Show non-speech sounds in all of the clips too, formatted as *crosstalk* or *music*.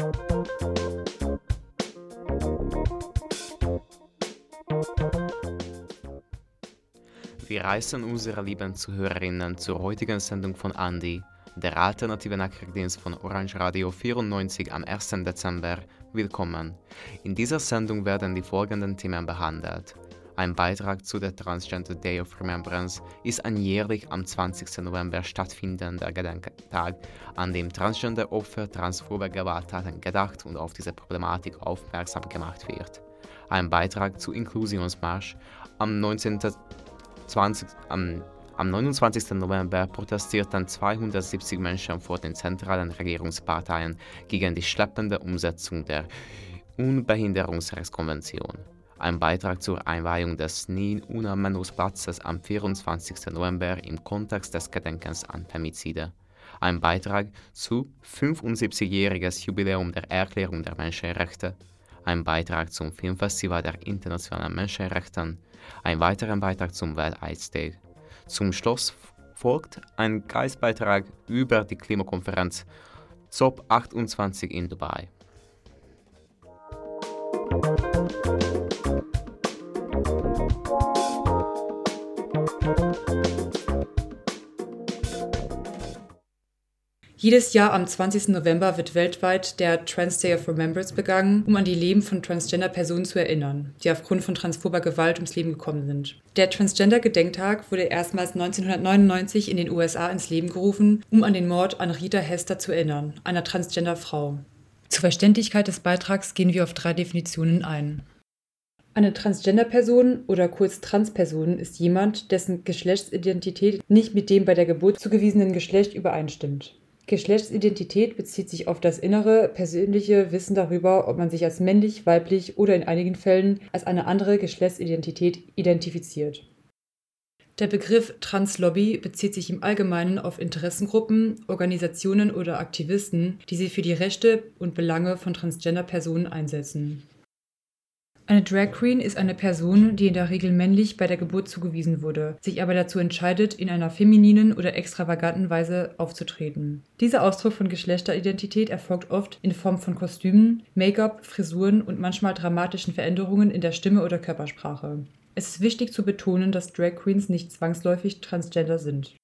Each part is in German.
Wir reißen unsere lieben Zuhörerinnen zur heutigen Sendung von Andy, der alternative Nachrichtendienst von Orange Radio 94 am 1. Dezember, willkommen. In dieser Sendung werden die folgenden Themen behandelt. Ein Beitrag zu der Transgender Day of Remembrance ist ein jährlich am 20. November stattfindender Gedenktag, an dem Transgender-Opfer transphober Gewalttaten gedacht und auf diese Problematik aufmerksam gemacht wird. Ein Beitrag zu Inklusionsmarsch am 19. 20, am, am 29. November protestierten 270 Menschen vor den zentralen Regierungsparteien gegen die schleppende Umsetzung der Unbehinderungsrechtskonvention. Ein Beitrag zur Einweihung des Nin Una Menus Platzes am 24. November im Kontext des Gedenkens an Femizide. Ein Beitrag zu 75-jähriges Jubiläum der Erklärung der Menschenrechte. Ein Beitrag zum Filmfestival der internationalen Menschenrechte ein weiterer Beitrag zum Welt-AIDS Day. Zum Schluss folgt ein Geistbeitrag über die Klimakonferenz COP28 in Dubai. Jedes Jahr am 20. November wird weltweit der Trans Day of Remembrance begangen, um an die Leben von Transgender-Personen zu erinnern, die aufgrund von transphober Gewalt ums Leben gekommen sind. Der Transgender-Gedenktag wurde erstmals 1999 in den USA ins Leben gerufen, um an den Mord an Rita Hester zu erinnern, einer Transgender-Frau. Zur Verständlichkeit des Beitrags gehen wir auf drei Definitionen ein. Eine Transgender-Person oder kurz Transperson ist jemand, dessen Geschlechtsidentität nicht mit dem bei der Geburt zugewiesenen Geschlecht übereinstimmt. Geschlechtsidentität bezieht sich auf das innere, persönliche Wissen darüber, ob man sich als männlich, weiblich oder in einigen Fällen als eine andere Geschlechtsidentität identifiziert. Der Begriff Translobby bezieht sich im Allgemeinen auf Interessengruppen, Organisationen oder Aktivisten, die sich für die Rechte und Belange von Transgender-Personen einsetzen. Eine Drag Queen ist eine Person, die in der Regel männlich bei der Geburt zugewiesen wurde, sich aber dazu entscheidet, in einer femininen oder extravaganten Weise aufzutreten. Dieser Ausdruck von Geschlechteridentität erfolgt oft in Form von Kostümen, Make-up, Frisuren und manchmal dramatischen Veränderungen in der Stimme oder Körpersprache. Es ist wichtig zu betonen, dass Drag Queens nicht zwangsläufig transgender sind.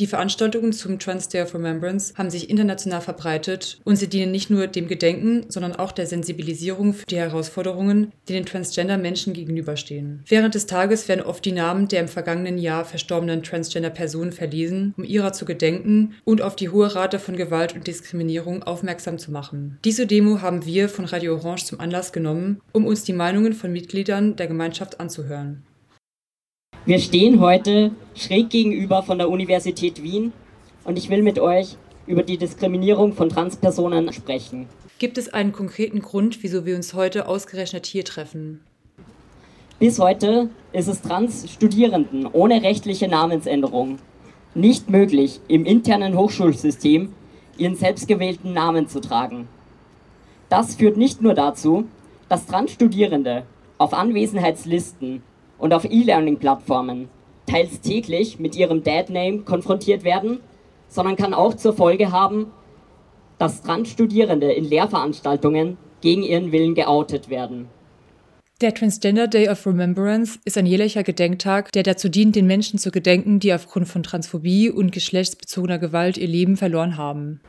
Die Veranstaltungen zum Trans Day of Remembrance haben sich international verbreitet und sie dienen nicht nur dem Gedenken, sondern auch der Sensibilisierung für die Herausforderungen, die den Transgender-Menschen gegenüberstehen. Während des Tages werden oft die Namen der im vergangenen Jahr verstorbenen Transgender-Personen verlesen, um ihrer zu gedenken und auf die hohe Rate von Gewalt und Diskriminierung aufmerksam zu machen. Diese Demo haben wir von Radio Orange zum Anlass genommen, um uns die Meinungen von Mitgliedern der Gemeinschaft anzuhören. Wir stehen heute schräg gegenüber von der Universität Wien und ich will mit euch über die Diskriminierung von Transpersonen sprechen. Gibt es einen konkreten Grund, wieso wir uns heute ausgerechnet hier treffen? Bis heute ist es Trans-Studierenden ohne rechtliche Namensänderung nicht möglich, im internen Hochschulsystem ihren selbstgewählten Namen zu tragen. Das führt nicht nur dazu, dass Trans-Studierende auf Anwesenheitslisten und auf E-Learning-Plattformen teils täglich mit ihrem Dad-Name konfrontiert werden, sondern kann auch zur Folge haben, dass Trans-Studierende in Lehrveranstaltungen gegen ihren Willen geoutet werden. Der Transgender Day of Remembrance ist ein jährlicher Gedenktag, der dazu dient, den Menschen zu gedenken, die aufgrund von Transphobie und geschlechtsbezogener Gewalt ihr Leben verloren haben.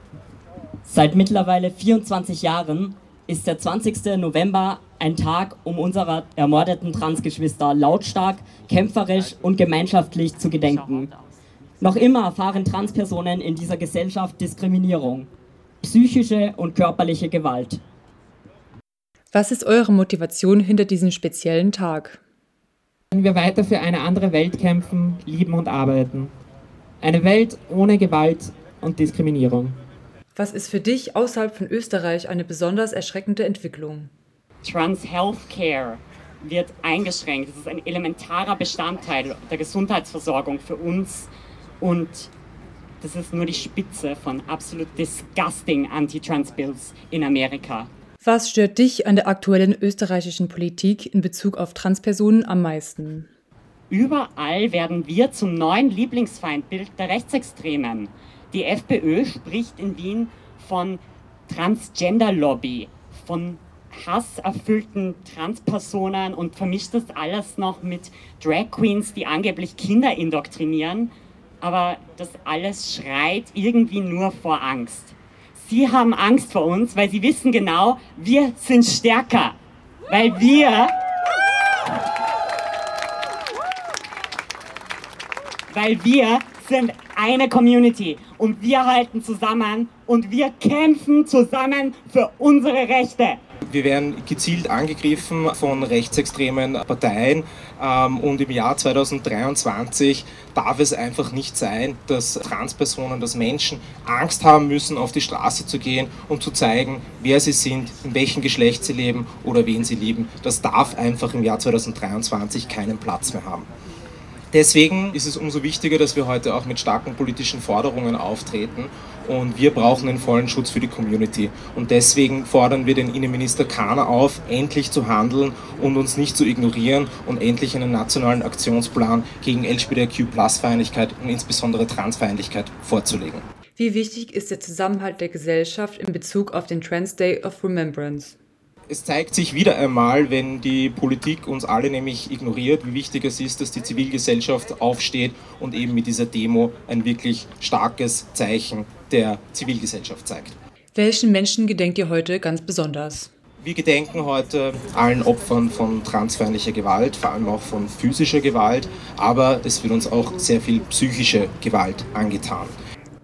Seit mittlerweile 24 Jahren ist der 20. November ein Tag, um unserer ermordeten Transgeschwister lautstark, kämpferisch und gemeinschaftlich zu gedenken. Noch immer erfahren Transpersonen in dieser Gesellschaft Diskriminierung, psychische und körperliche Gewalt. Was ist eure Motivation hinter diesem speziellen Tag? Wenn wir weiter für eine andere Welt kämpfen, lieben und arbeiten. Eine Welt ohne Gewalt und Diskriminierung. Was ist für dich außerhalb von Österreich eine besonders erschreckende Entwicklung? Trans Healthcare wird eingeschränkt. Das ist ein elementarer Bestandteil der Gesundheitsversorgung für uns und das ist nur die Spitze von absolut disgusting Anti-Trans-Bills in Amerika. Was stört dich an der aktuellen österreichischen Politik in Bezug auf Transpersonen am meisten? Überall werden wir zum neuen Lieblingsfeindbild der Rechtsextremen. Die FPÖ spricht in Wien von Transgender-Lobby von hasserfüllten Transpersonen und vermischt das alles noch mit Drag Queens, die angeblich Kinder indoktrinieren. Aber das alles schreit irgendwie nur vor Angst. Sie haben Angst vor uns, weil sie wissen genau, wir sind stärker. Weil wir weil wir sind eine Community und wir halten zusammen und wir kämpfen zusammen für unsere Rechte. Wir werden gezielt angegriffen von rechtsextremen Parteien ähm, und im Jahr 2023 darf es einfach nicht sein, dass Transpersonen, dass Menschen Angst haben müssen, auf die Straße zu gehen und zu zeigen, wer sie sind, in welchem Geschlecht sie leben oder wen sie lieben. Das darf einfach im Jahr 2023 keinen Platz mehr haben. Deswegen ist es umso wichtiger, dass wir heute auch mit starken politischen Forderungen auftreten und wir brauchen einen vollen Schutz für die Community. Und deswegen fordern wir den Innenminister Kahner auf, endlich zu handeln und uns nicht zu ignorieren und endlich einen nationalen Aktionsplan gegen LGBTQ-Plus-Feindlichkeit und insbesondere Transfeindlichkeit vorzulegen. Wie wichtig ist der Zusammenhalt der Gesellschaft in Bezug auf den Trans Day of Remembrance? Es zeigt sich wieder einmal, wenn die Politik uns alle nämlich ignoriert, wie wichtig es ist, dass die Zivilgesellschaft aufsteht und eben mit dieser Demo ein wirklich starkes Zeichen der Zivilgesellschaft zeigt. Welchen Menschen gedenkt ihr heute ganz besonders? Wir gedenken heute allen Opfern von transfeindlicher Gewalt, vor allem auch von physischer Gewalt, aber es wird uns auch sehr viel psychische Gewalt angetan.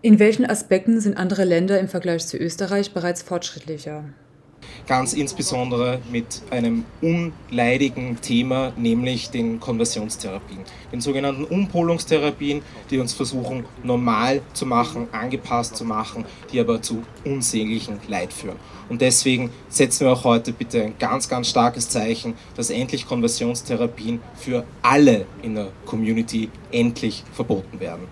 In welchen Aspekten sind andere Länder im Vergleich zu Österreich bereits fortschrittlicher? Ganz insbesondere mit einem unleidigen Thema, nämlich den Konversionstherapien, den sogenannten Umpolungstherapien, die uns versuchen normal zu machen, angepasst zu machen, die aber zu unsäglichem Leid führen. Und deswegen setzen wir auch heute bitte ein ganz, ganz starkes Zeichen, dass endlich Konversionstherapien für alle in der Community endlich verboten werden.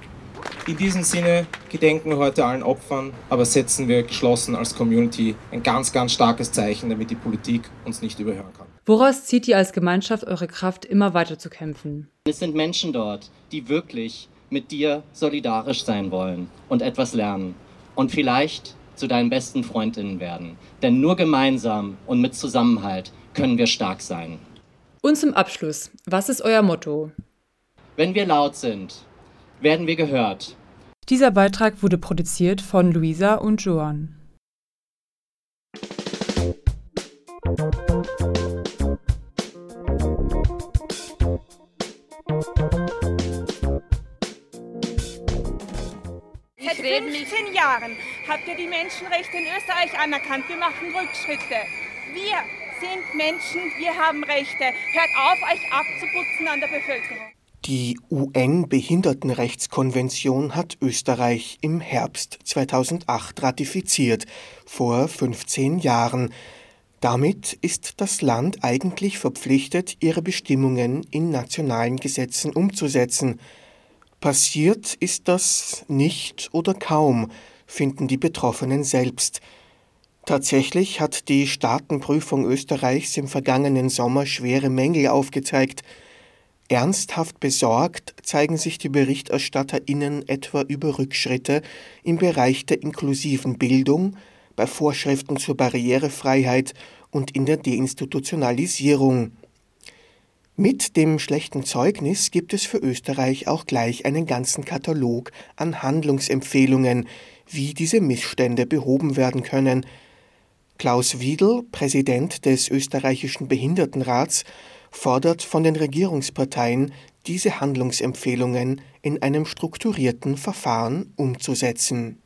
In diesem Sinne gedenken wir heute allen Opfern, aber setzen wir geschlossen als Community ein ganz, ganz starkes Zeichen, damit die Politik uns nicht überhören kann. Woraus zieht ihr als Gemeinschaft eure Kraft, immer weiter zu kämpfen? Es sind Menschen dort, die wirklich mit dir solidarisch sein wollen und etwas lernen und vielleicht zu deinen besten Freundinnen werden. Denn nur gemeinsam und mit Zusammenhalt können wir stark sein. Und zum Abschluss, was ist euer Motto? Wenn wir laut sind, werden wir gehört. Dieser Beitrag wurde produziert von Luisa und Joan. Seit 15 Jahren habt ihr die Menschenrechte in Österreich anerkannt. Wir machen Rückschritte. Wir sind Menschen, wir haben Rechte. Hört auf, euch abzuputzen an der Bevölkerung. Die UN-Behindertenrechtskonvention hat Österreich im Herbst 2008 ratifiziert, vor 15 Jahren. Damit ist das Land eigentlich verpflichtet, ihre Bestimmungen in nationalen Gesetzen umzusetzen. Passiert ist das nicht oder kaum, finden die Betroffenen selbst. Tatsächlich hat die Staatenprüfung Österreichs im vergangenen Sommer schwere Mängel aufgezeigt – Ernsthaft besorgt zeigen sich die BerichterstatterInnen etwa über Rückschritte im Bereich der inklusiven Bildung, bei Vorschriften zur Barrierefreiheit und in der Deinstitutionalisierung. Mit dem schlechten Zeugnis gibt es für Österreich auch gleich einen ganzen Katalog an Handlungsempfehlungen, wie diese Missstände behoben werden können. Klaus Wiedel, Präsident des österreichischen Behindertenrats, fordert von den Regierungsparteien, diese Handlungsempfehlungen in einem strukturierten Verfahren umzusetzen.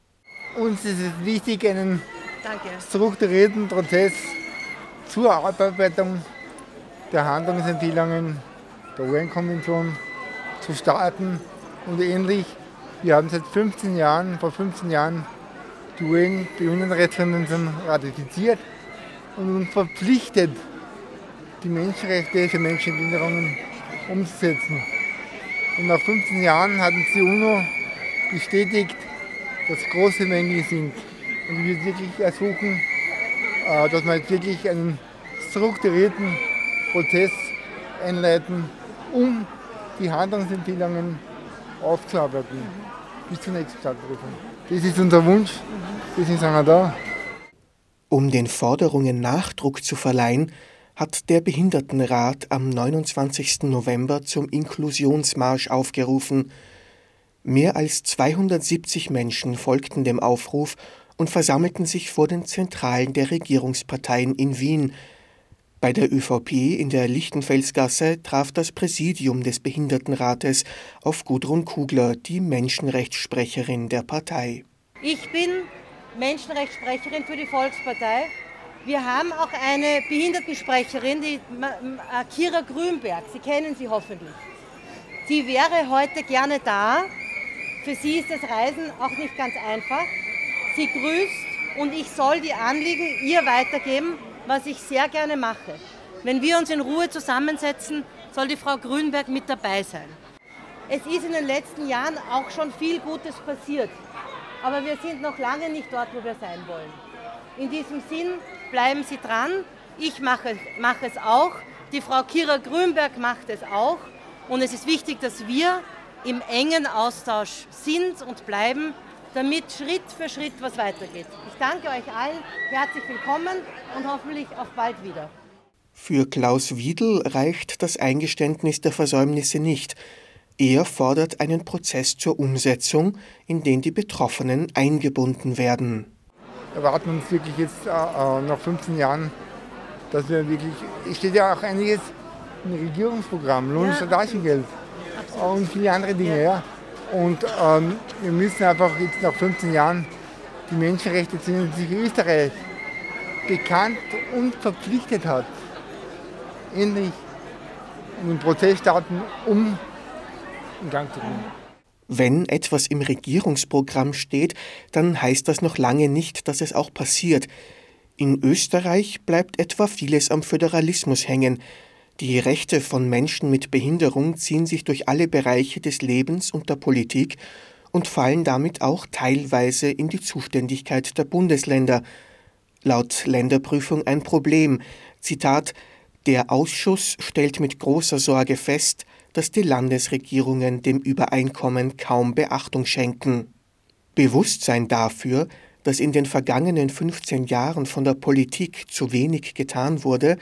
Uns ist es wichtig, einen Danke. strukturierten Prozess zur Abarbeitung der Handlungsempfehlungen der UN-Konvention zu starten und ähnlich. Wir haben seit 15 Jahren, vor 15 Jahren die UN-Behindertenrechtskonvention ratifiziert und uns verpflichtet, die Menschenrechte für Menschen mit Behinderungen umzusetzen. Und nach 15 Jahren hat uns die UNO bestätigt, dass große Mängel sind. Und wir wirklich ersuchen, äh, dass wir jetzt wirklich einen strukturierten Prozess einleiten, um die Handlungsempfehlungen aufzuarbeiten bis zur nächsten Stadtprüfung. Das ist unser Wunsch, deswegen sind wir da. Um den Forderungen Nachdruck zu verleihen, hat der Behindertenrat am 29. November zum Inklusionsmarsch aufgerufen. Mehr als 270 Menschen folgten dem Aufruf und versammelten sich vor den Zentralen der Regierungsparteien in Wien. Bei der ÖVP in der Lichtenfelsgasse traf das Präsidium des Behindertenrates auf Gudrun Kugler, die Menschenrechtssprecherin der Partei. Ich bin Menschenrechtssprecherin für die Volkspartei. Wir haben auch eine Behindertensprecherin, die Kira Grünberg. Sie kennen sie hoffentlich. Sie wäre heute gerne da. Für sie ist das Reisen auch nicht ganz einfach. Sie grüßt und ich soll die Anliegen ihr weitergeben, was ich sehr gerne mache. Wenn wir uns in Ruhe zusammensetzen, soll die Frau Grünberg mit dabei sein. Es ist in den letzten Jahren auch schon viel Gutes passiert, aber wir sind noch lange nicht dort, wo wir sein wollen. In diesem Sinn bleiben Sie dran. Ich mache, mache es auch. Die Frau Kira Grünberg macht es auch. Und es ist wichtig, dass wir im engen Austausch sind und bleiben, damit Schritt für Schritt was weitergeht. Ich danke euch allen, herzlich willkommen und hoffentlich auf bald wieder. Für Klaus Wiedel reicht das Eingeständnis der Versäumnisse nicht. Er fordert einen Prozess zur Umsetzung, in den die Betroffenen eingebunden werden. Wir erwarten uns wirklich jetzt äh, äh nach 15 Jahren, dass wir wirklich, es steht ja auch einiges im Regierungsprogramm, Lohn- und Geld und viele andere Dinge. Ja. Und ähm, wir müssen einfach jetzt nach 15 Jahren die Menschenrechte, zu denen sich Österreich bekannt und verpflichtet hat, endlich einen Prozess starten, um in Gang zu bringen. Wenn etwas im Regierungsprogramm steht, dann heißt das noch lange nicht, dass es auch passiert. In Österreich bleibt etwa vieles am Föderalismus hängen, die Rechte von Menschen mit Behinderung ziehen sich durch alle Bereiche des Lebens und der Politik und fallen damit auch teilweise in die Zuständigkeit der Bundesländer. Laut Länderprüfung ein Problem. Zitat Der Ausschuss stellt mit großer Sorge fest, dass die Landesregierungen dem Übereinkommen kaum Beachtung schenken. Bewusstsein dafür, dass in den vergangenen 15 Jahren von der Politik zu wenig getan wurde,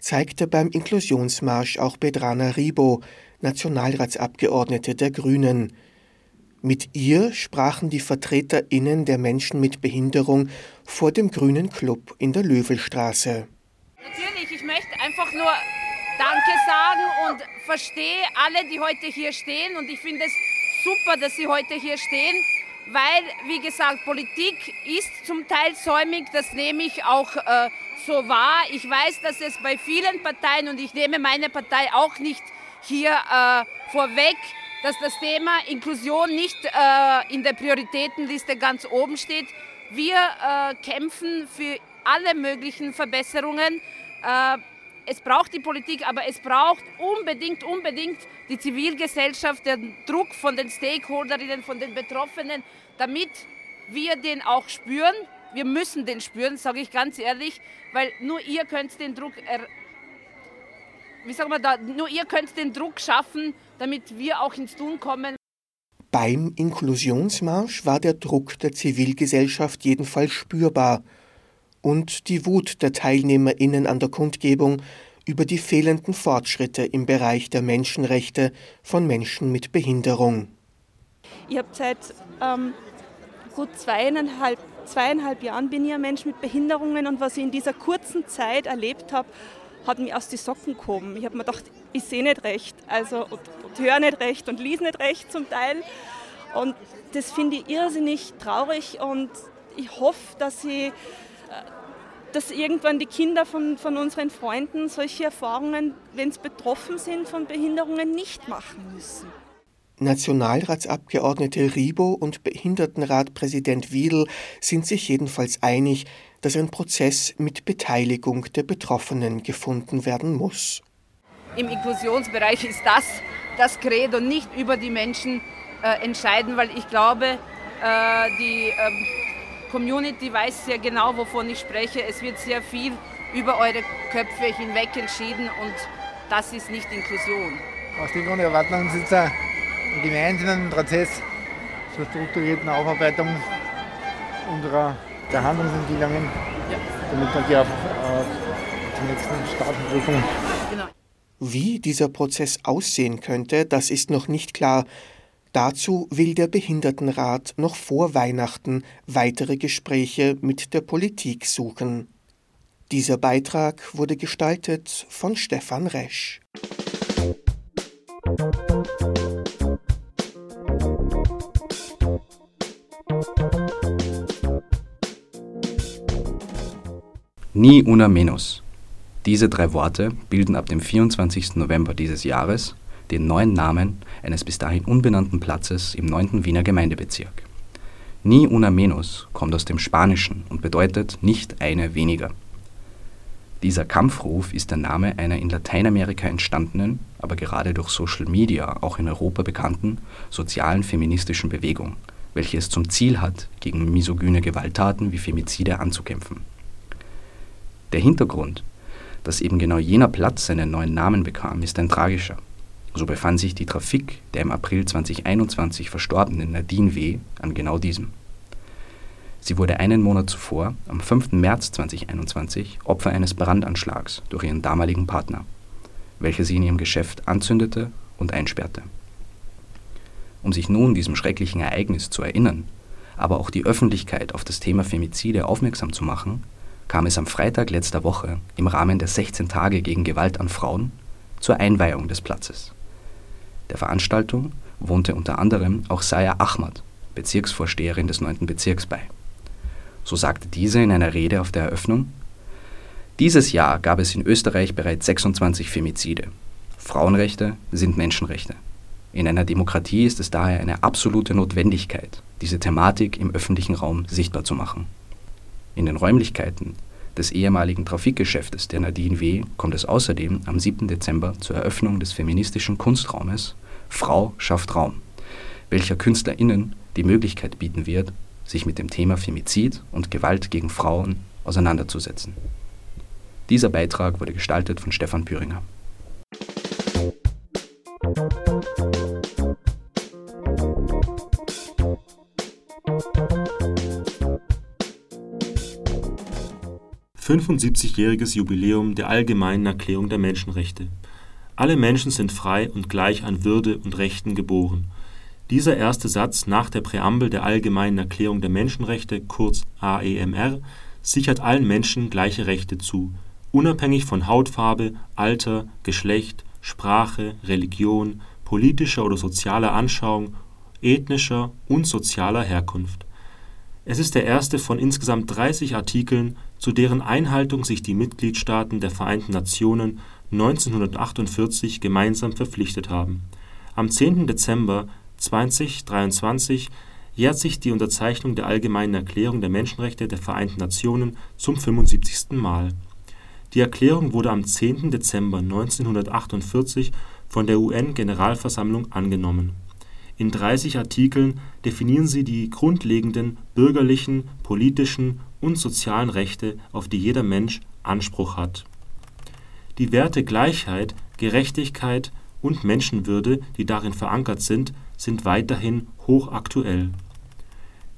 zeigte beim Inklusionsmarsch auch Bedrana Ribo, Nationalratsabgeordnete der Grünen. Mit ihr sprachen die VertreterInnen der Menschen mit Behinderung vor dem Grünen Club in der Löwelstraße. Natürlich, ich möchte einfach nur Danke sagen und verstehe alle, die heute hier stehen. Und ich finde es super, dass sie heute hier stehen, weil, wie gesagt, Politik ist zum Teil säumig. Das nehme ich auch äh, so wahr. Ich weiß, dass es bei vielen Parteien, und ich nehme meine Partei auch nicht hier äh, vorweg, dass das Thema Inklusion nicht äh, in der Prioritätenliste ganz oben steht. Wir äh, kämpfen für alle möglichen Verbesserungen. Es braucht die Politik, aber es braucht unbedingt, unbedingt die Zivilgesellschaft, den Druck von den Stakeholderinnen, von den Betroffenen, damit wir den auch spüren wir müssen den spüren, sage ich ganz ehrlich, weil nur ihr könnt den Druck, wie sagen wir da, nur ihr könnt den Druck schaffen, damit wir auch ins Tun kommen. Beim Inklusionsmarsch war der Druck der Zivilgesellschaft jedenfalls spürbar und die Wut der TeilnehmerInnen an der Kundgebung über die fehlenden Fortschritte im Bereich der Menschenrechte von Menschen mit Behinderung. Ich habe seit ähm, gut zweieinhalb zweieinhalb Jahren bin ich ein Mensch mit Behinderungen und was ich in dieser kurzen Zeit erlebt habe, hat mich aus die Socken gehoben. Ich habe mir gedacht, ich sehe nicht recht, also und, und höre nicht recht und lese nicht recht zum Teil. Und das finde ich irrsinnig traurig und ich hoffe, dass ich dass irgendwann die Kinder von, von unseren Freunden solche Erfahrungen, wenn sie betroffen sind von Behinderungen, nicht machen müssen. Nationalratsabgeordnete Ribo und Behindertenratpräsident Wiedl sind sich jedenfalls einig, dass ein Prozess mit Beteiligung der Betroffenen gefunden werden muss. Im Inklusionsbereich ist das das Credo, nicht über die Menschen äh, entscheiden, weil ich glaube, äh, die äh, Community weiß sehr genau, wovon ich spreche. Es wird sehr viel über eure Köpfe hinweg entschieden und das ist nicht Inklusion. Aus dem Grund erwarten wir uns jetzt einen gemeinsamen Prozess zur strukturierten Aufarbeitung unserer Behandlungsempfehlungen. Ja. damit dann die auf, auf zur nächsten Staatenprüfung. Genau. Wie dieser Prozess aussehen könnte, das ist noch nicht klar. Dazu will der Behindertenrat noch vor Weihnachten weitere Gespräche mit der Politik suchen. Dieser Beitrag wurde gestaltet von Stefan Resch. Ni una menos. Diese drei Worte bilden ab dem 24. November dieses Jahres den neuen Namen eines bis dahin unbenannten Platzes im 9. Wiener Gemeindebezirk. Ni una menos kommt aus dem Spanischen und bedeutet nicht eine weniger. Dieser Kampfruf ist der Name einer in Lateinamerika entstandenen, aber gerade durch Social Media auch in Europa bekannten sozialen feministischen Bewegung, welche es zum Ziel hat, gegen misogyne Gewalttaten wie Femizide anzukämpfen. Der Hintergrund, dass eben genau jener Platz seinen neuen Namen bekam, ist ein tragischer. So befand sich die Trafik der im April 2021 verstorbenen Nadine W. an genau diesem. Sie wurde einen Monat zuvor, am 5. März 2021, Opfer eines Brandanschlags durch ihren damaligen Partner, welcher sie in ihrem Geschäft anzündete und einsperrte. Um sich nun diesem schrecklichen Ereignis zu erinnern, aber auch die Öffentlichkeit auf das Thema Femizide aufmerksam zu machen, kam es am Freitag letzter Woche im Rahmen der 16 Tage gegen Gewalt an Frauen zur Einweihung des Platzes. Der Veranstaltung wohnte unter anderem auch Saya Ahmad, Bezirksvorsteherin des 9. Bezirks bei. So sagte diese in einer Rede auf der Eröffnung, dieses Jahr gab es in Österreich bereits 26 Femizide. Frauenrechte sind Menschenrechte. In einer Demokratie ist es daher eine absolute Notwendigkeit, diese Thematik im öffentlichen Raum sichtbar zu machen. In den Räumlichkeiten des ehemaligen Trafikgeschäftes der Nadine W. kommt es außerdem am 7. Dezember zur Eröffnung des feministischen Kunstraumes Frau schafft Raum, welcher KünstlerInnen die Möglichkeit bieten wird, sich mit dem Thema Femizid und Gewalt gegen Frauen auseinanderzusetzen. Dieser Beitrag wurde gestaltet von Stefan Püringer. 75-jähriges Jubiläum der Allgemeinen Erklärung der Menschenrechte. Alle Menschen sind frei und gleich an Würde und Rechten geboren. Dieser erste Satz nach der Präambel der Allgemeinen Erklärung der Menschenrechte kurz AEMR sichert allen Menschen gleiche Rechte zu, unabhängig von Hautfarbe, Alter, Geschlecht, Sprache, Religion, politischer oder sozialer Anschauung, ethnischer und sozialer Herkunft. Es ist der erste von insgesamt 30 Artikeln zu deren Einhaltung sich die Mitgliedstaaten der Vereinten Nationen 1948 gemeinsam verpflichtet haben. Am 10. Dezember 2023 jährt sich die Unterzeichnung der Allgemeinen Erklärung der Menschenrechte der Vereinten Nationen zum 75. Mal. Die Erklärung wurde am 10. Dezember 1948 von der UN-Generalversammlung angenommen. In 30 Artikeln definieren sie die grundlegenden bürgerlichen, politischen und sozialen Rechte, auf die jeder Mensch Anspruch hat. Die Werte Gleichheit, Gerechtigkeit und Menschenwürde, die darin verankert sind, sind weiterhin hochaktuell.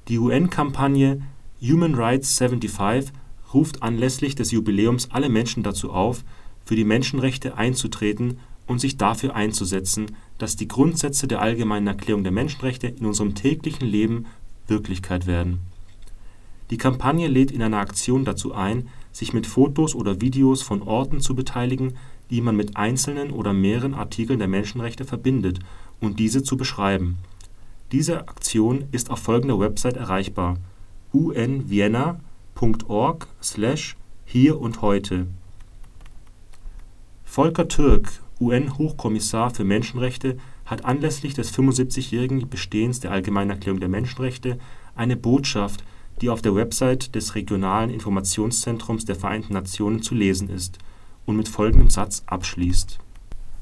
Die UN-Kampagne Human Rights 75 ruft anlässlich des Jubiläums alle Menschen dazu auf, für die Menschenrechte einzutreten und sich dafür einzusetzen, dass die Grundsätze der Allgemeinen Erklärung der Menschenrechte in unserem täglichen Leben Wirklichkeit werden die Kampagne lädt in einer Aktion dazu ein, sich mit Fotos oder Videos von Orten zu beteiligen, die man mit einzelnen oder mehreren Artikeln der Menschenrechte verbindet und diese zu beschreiben. Diese Aktion ist auf folgender Website erreichbar: unvienna.org/hier und heute. Volker Türk, UN-Hochkommissar für Menschenrechte, hat anlässlich des 75-jährigen Bestehens der Allgemeinen Erklärung der Menschenrechte eine Botschaft die auf der Website des Regionalen Informationszentrums der Vereinten Nationen zu lesen ist und mit folgendem Satz abschließt: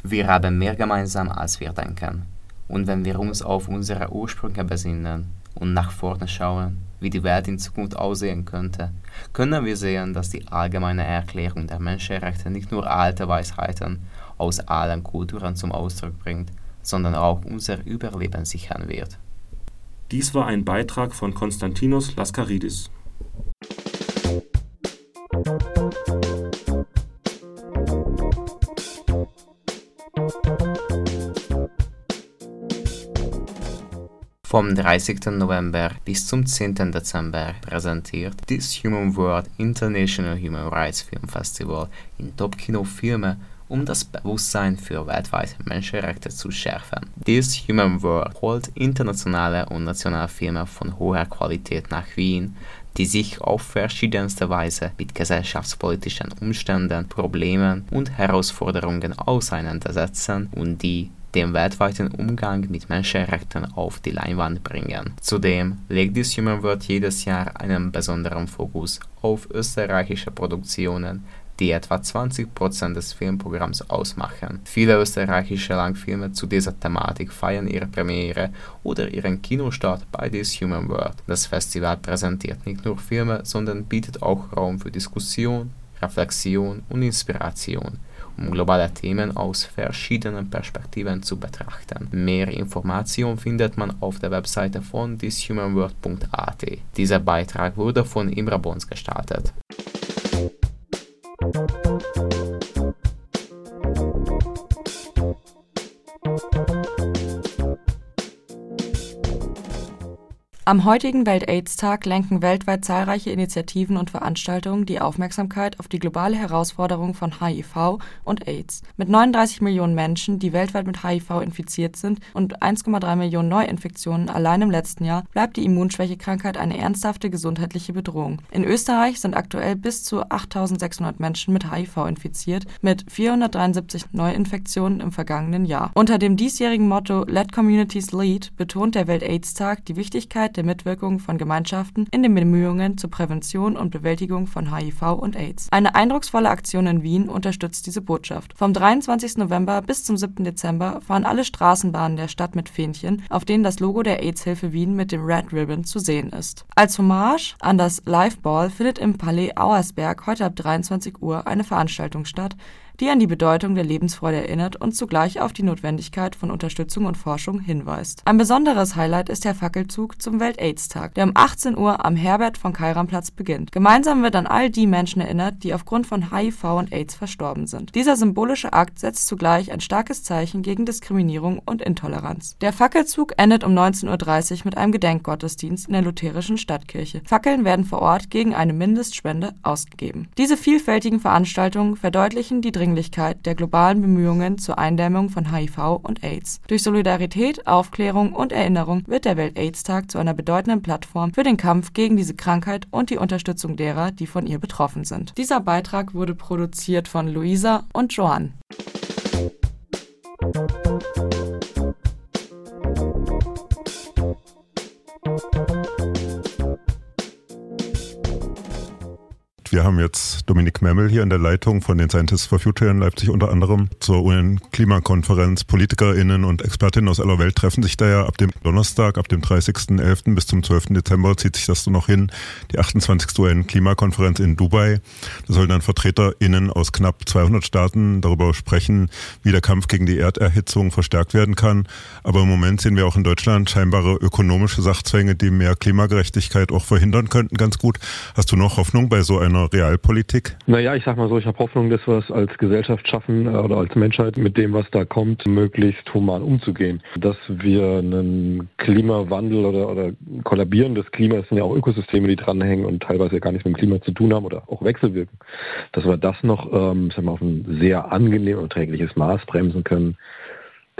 Wir haben mehr gemeinsam, als wir denken. Und wenn wir uns auf unsere Ursprünge besinnen und nach vorne schauen, wie die Welt in Zukunft aussehen könnte, können wir sehen, dass die Allgemeine Erklärung der Menschenrechte nicht nur alte Weisheiten aus allen Kulturen zum Ausdruck bringt, sondern auch unser Überleben sichern wird. Dies war ein Beitrag von Konstantinos Laskaridis. Vom 30. November bis zum 10. Dezember präsentiert das Human World International Human Rights Film Festival in Top-Kino-Filme, um das Bewusstsein für weltweite Menschenrechte zu schärfen. Das Human World holt internationale und nationale Filme von hoher Qualität nach Wien, die sich auf verschiedenste Weise mit gesellschaftspolitischen Umständen, Problemen und Herausforderungen auseinandersetzen und die den weltweiten Umgang mit Menschenrechten auf die Leinwand bringen. Zudem legt die Human World jedes Jahr einen besonderen Fokus auf österreichische Produktionen, die etwa 20% des Filmprogramms ausmachen. Viele österreichische Langfilme zu dieser Thematik feiern ihre Premiere oder ihren Kinostart bei This Human World. Das Festival präsentiert nicht nur Filme, sondern bietet auch Raum für Diskussion, Reflexion und Inspiration um globale Themen aus verschiedenen Perspektiven zu betrachten. Mehr Informationen findet man auf der Webseite von thishumanworld.at. Dieser Beitrag wurde von Imra Bons gestaltet. Am heutigen Welt-Aids-Tag lenken weltweit zahlreiche Initiativen und Veranstaltungen die Aufmerksamkeit auf die globale Herausforderung von HIV und AIDS. Mit 39 Millionen Menschen, die weltweit mit HIV infiziert sind und 1,3 Millionen Neuinfektionen allein im letzten Jahr, bleibt die Immunschwächekrankheit eine ernsthafte gesundheitliche Bedrohung. In Österreich sind aktuell bis zu 8600 Menschen mit HIV infiziert, mit 473 Neuinfektionen im vergangenen Jahr. Unter dem diesjährigen Motto Let Communities Lead betont der Welt-Aids-Tag die Wichtigkeit der der Mitwirkung von Gemeinschaften in den Bemühungen zur Prävention und Bewältigung von HIV und AIDS. Eine eindrucksvolle Aktion in Wien unterstützt diese Botschaft. Vom 23. November bis zum 7. Dezember fahren alle Straßenbahnen der Stadt mit Fähnchen, auf denen das Logo der AIDS-Hilfe Wien mit dem Red Ribbon zu sehen ist. Als Hommage an das Live Ball findet im Palais Auersberg heute ab 23 Uhr eine Veranstaltung statt, die an die Bedeutung der Lebensfreude erinnert und zugleich auf die Notwendigkeit von Unterstützung und Forschung hinweist. Ein besonderes Highlight ist der Fackelzug zum Welt-AIDS-Tag, der um 18 Uhr am Herbert von Kairam-Platz beginnt. Gemeinsam wird an all die Menschen erinnert, die aufgrund von HIV und AIDS verstorben sind. Dieser symbolische Akt setzt zugleich ein starkes Zeichen gegen Diskriminierung und Intoleranz. Der Fackelzug endet um 19.30 Uhr mit einem Gedenkgottesdienst in der lutherischen Stadtkirche. Fackeln werden vor Ort gegen eine Mindestspende ausgegeben. Diese vielfältigen Veranstaltungen verdeutlichen die Dringlichkeit Dringlichkeit der globalen Bemühungen zur Eindämmung von HIV und AIDS. Durch Solidarität, Aufklärung und Erinnerung wird der Welt-AIDS-Tag zu einer bedeutenden Plattform für den Kampf gegen diese Krankheit und die Unterstützung derer, die von ihr betroffen sind. Dieser Beitrag wurde produziert von Luisa und Joanne. Wir haben jetzt Dominik Memmel hier in der Leitung von den Scientists for Future in Leipzig unter anderem zur UN-Klimakonferenz. PolitikerInnen und Expertinnen aus aller Welt treffen sich da ja ab dem Donnerstag, ab dem 30.11. bis zum 12. Dezember zieht sich das so noch hin. Die 28. UN-Klimakonferenz in Dubai. Da sollen dann VertreterInnen aus knapp 200 Staaten darüber sprechen, wie der Kampf gegen die Erderhitzung verstärkt werden kann. Aber im Moment sehen wir auch in Deutschland scheinbare ökonomische Sachzwänge, die mehr Klimagerechtigkeit auch verhindern könnten, ganz gut. Hast du noch Hoffnung bei so einer Realpolitik? Naja, ich sag mal so, ich habe Hoffnung, dass wir es als Gesellschaft schaffen äh, oder als Menschheit mit dem, was da kommt, möglichst human umzugehen. Dass wir einen Klimawandel oder, oder kollabierendes Klima, es sind ja auch Ökosysteme, die dranhängen und teilweise gar nichts mit dem Klima zu tun haben oder auch wechselwirken, dass wir das noch ähm, sagen wir, auf ein sehr angenehm und trägliches Maß bremsen können,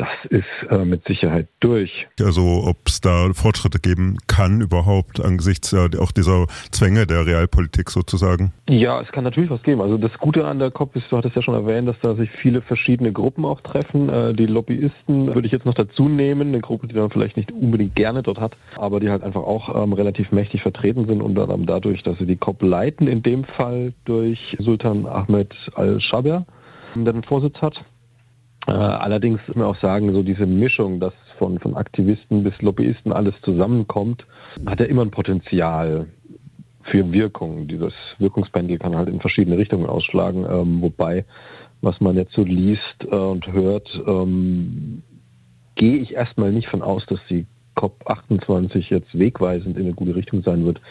das ist äh, mit Sicherheit durch. Also ob es da Fortschritte geben kann überhaupt angesichts ja auch dieser Zwänge der Realpolitik sozusagen? Ja, es kann natürlich was geben. Also das Gute an der COP ist, du hattest ja schon erwähnt, dass da sich viele verschiedene Gruppen auch treffen. Äh, die Lobbyisten würde ich jetzt noch dazu nehmen, eine Gruppe, die dann vielleicht nicht unbedingt gerne dort hat, aber die halt einfach auch ähm, relativ mächtig vertreten sind und dann dadurch, dass sie die COP leiten, in dem Fall durch Sultan Ahmed al-Shaber, der den Vorsitz hat. Äh, allerdings muss man auch sagen, so diese Mischung, dass von, von Aktivisten bis Lobbyisten alles zusammenkommt, hat ja immer ein Potenzial für Wirkung. Dieses Wirkungspendel kann halt in verschiedene Richtungen ausschlagen, ähm, wobei, was man jetzt so liest äh, und hört, ähm, gehe ich erstmal nicht von aus, dass die COP28 jetzt wegweisend in eine gute Richtung sein wird.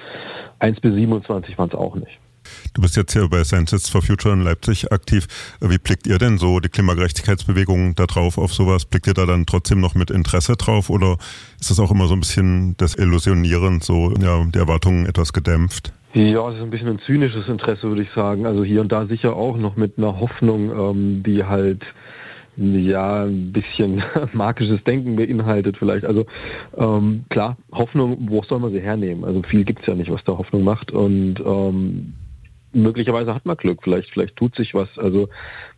1 bis 27 waren es auch nicht. Du bist jetzt hier bei Scientists for Future in Leipzig aktiv. Wie blickt ihr denn so die Klimagerechtigkeitsbewegung da drauf auf sowas? Blickt ihr da dann trotzdem noch mit Interesse drauf oder ist das auch immer so ein bisschen das Illusionierend, so ja, die Erwartungen etwas gedämpft? Ja, es ist ein bisschen ein zynisches Interesse, würde ich sagen. Also hier und da sicher auch noch mit einer Hoffnung, ähm, die halt ja ein bisschen *laughs* magisches Denken beinhaltet vielleicht. Also ähm, klar, Hoffnung, wo soll man sie hernehmen? Also viel gibt's ja nicht, was da Hoffnung macht. Und ähm, möglicherweise hat man Glück, vielleicht, vielleicht tut sich was. Also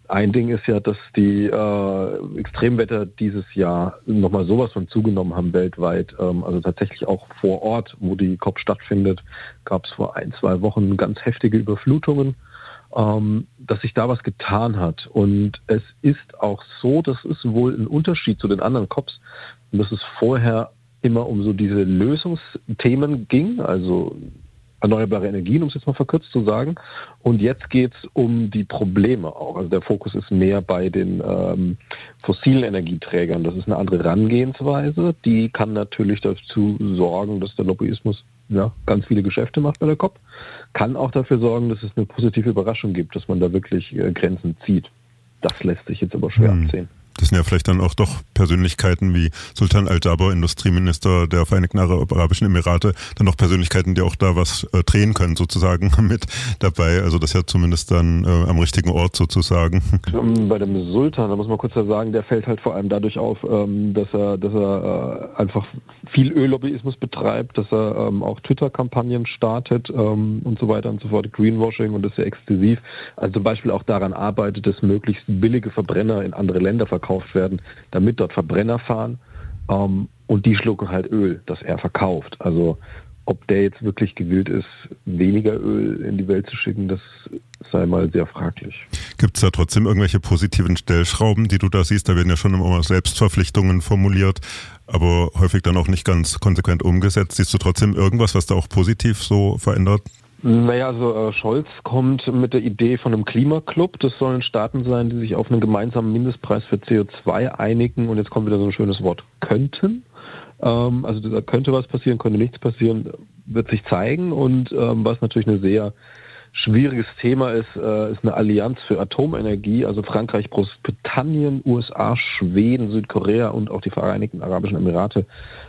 ein Ding ist ja, dass die äh, Extremwetter dieses Jahr nochmal sowas von zugenommen haben weltweit. Ähm, also tatsächlich auch vor Ort, wo die COP stattfindet, gab es vor ein, zwei Wochen ganz heftige Überflutungen, ähm, dass sich da was getan hat. Und es ist auch so, das ist wohl ein Unterschied zu den anderen COPs, dass es vorher immer um so diese Lösungsthemen ging, also erneuerbare Energien, um es jetzt mal verkürzt zu sagen. Und jetzt geht es um die Probleme auch. Also der Fokus ist mehr bei den ähm, fossilen Energieträgern. Das ist eine andere Herangehensweise. Die kann natürlich dazu sorgen, dass der Lobbyismus ja, ganz viele Geschäfte macht bei der COP. Kann auch dafür sorgen, dass es eine positive Überraschung gibt, dass man da wirklich äh, Grenzen zieht. Das lässt sich jetzt aber schwer hm. absehen. Das sind ja vielleicht dann auch doch Persönlichkeiten wie Sultan Al-Jaber, Industrieminister der Vereinigten Arabischen Emirate, dann noch Persönlichkeiten, die auch da was äh, drehen können, sozusagen *laughs* mit dabei. Also das ist ja zumindest dann äh, am richtigen Ort sozusagen. Bei dem Sultan, da muss man kurz sagen, der fällt halt vor allem dadurch auf, ähm, dass er, dass er äh, einfach viel Öllobbyismus betreibt, dass er ähm, auch Twitter-Kampagnen startet ähm, und so weiter und so fort, Greenwashing und das sehr exzessiv. Also zum Beispiel auch daran arbeitet, dass möglichst billige Verbrenner in andere Länder verkaufen verkauft werden, damit dort Verbrenner fahren ähm, und die schlucken halt Öl, das er verkauft. Also ob der jetzt wirklich gewillt ist, weniger Öl in die Welt zu schicken, das sei mal sehr fraglich. Gibt es da trotzdem irgendwelche positiven Stellschrauben, die du da siehst? Da werden ja schon immer Selbstverpflichtungen formuliert, aber häufig dann auch nicht ganz konsequent umgesetzt. Siehst du trotzdem irgendwas, was da auch positiv so verändert? Naja, also äh, Scholz kommt mit der Idee von einem Klimaclub. Das sollen Staaten sein, die sich auf einen gemeinsamen Mindestpreis für CO2 einigen. Und jetzt kommt wieder so ein schönes Wort, könnten. Ähm, also da könnte was passieren, könnte nichts passieren, wird sich zeigen. Und ähm, was natürlich eine sehr schwieriges Thema ist, äh, ist eine Allianz für Atomenergie, also Frankreich, Großbritannien, USA, Schweden, Südkorea und auch die Vereinigten Arabischen Emirate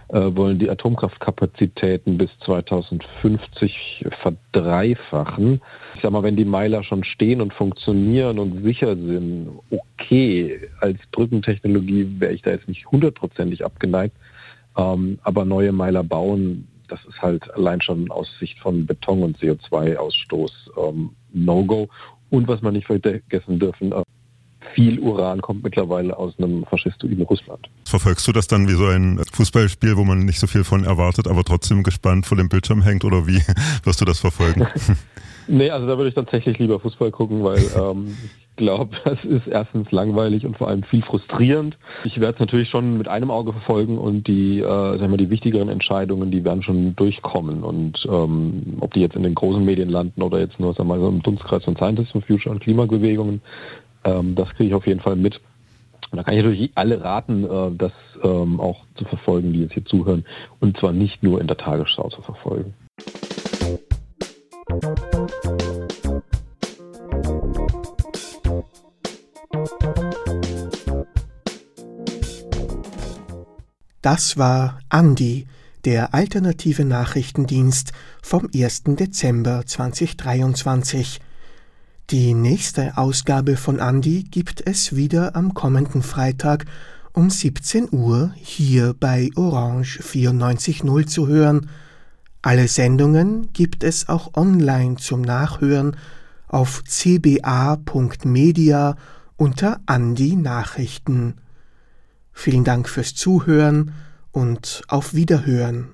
äh, wollen die Atomkraftkapazitäten bis 2050 verdreifachen. Ich sag mal, wenn die Meiler schon stehen und funktionieren und sicher sind, okay, als Brückentechnologie wäre ich da jetzt nicht hundertprozentig abgeneigt, ähm, aber neue Meiler bauen das ist halt allein schon aus Sicht von Beton und CO2-Ausstoß ähm, No-Go. Und was man nicht vergessen dürfen, äh, viel Uran kommt mittlerweile aus einem faschistoiden Russland. Verfolgst du das dann wie so ein Fußballspiel, wo man nicht so viel von erwartet, aber trotzdem gespannt vor dem Bildschirm hängt oder wie *laughs* wirst du das verfolgen? *laughs* nee, also da würde ich tatsächlich lieber Fußball gucken, weil ähm, *laughs* glaube, *laughs* das ist erstens langweilig und vor allem viel frustrierend. Ich werde es natürlich schon mit einem Auge verfolgen und die, äh, sagen wir, die wichtigeren Entscheidungen, die werden schon durchkommen. Und ähm, ob die jetzt in den großen Medien landen oder jetzt nur sagen wir, so im Dunstkreis von Scientists for Future und Klimabewegungen, ähm, das kriege ich auf jeden Fall mit. Und da kann ich natürlich alle raten, äh, das ähm, auch zu verfolgen, die jetzt hier zuhören. Und zwar nicht nur in der Tagesschau zu verfolgen. Das war Andi, der alternative Nachrichtendienst vom 1. Dezember 2023. Die nächste Ausgabe von Andi gibt es wieder am kommenden Freitag um 17 Uhr hier bei Orange 94.0 zu hören. Alle Sendungen gibt es auch online zum Nachhören auf cba.media unter Andi Nachrichten. Vielen Dank fürs Zuhören und auf Wiederhören.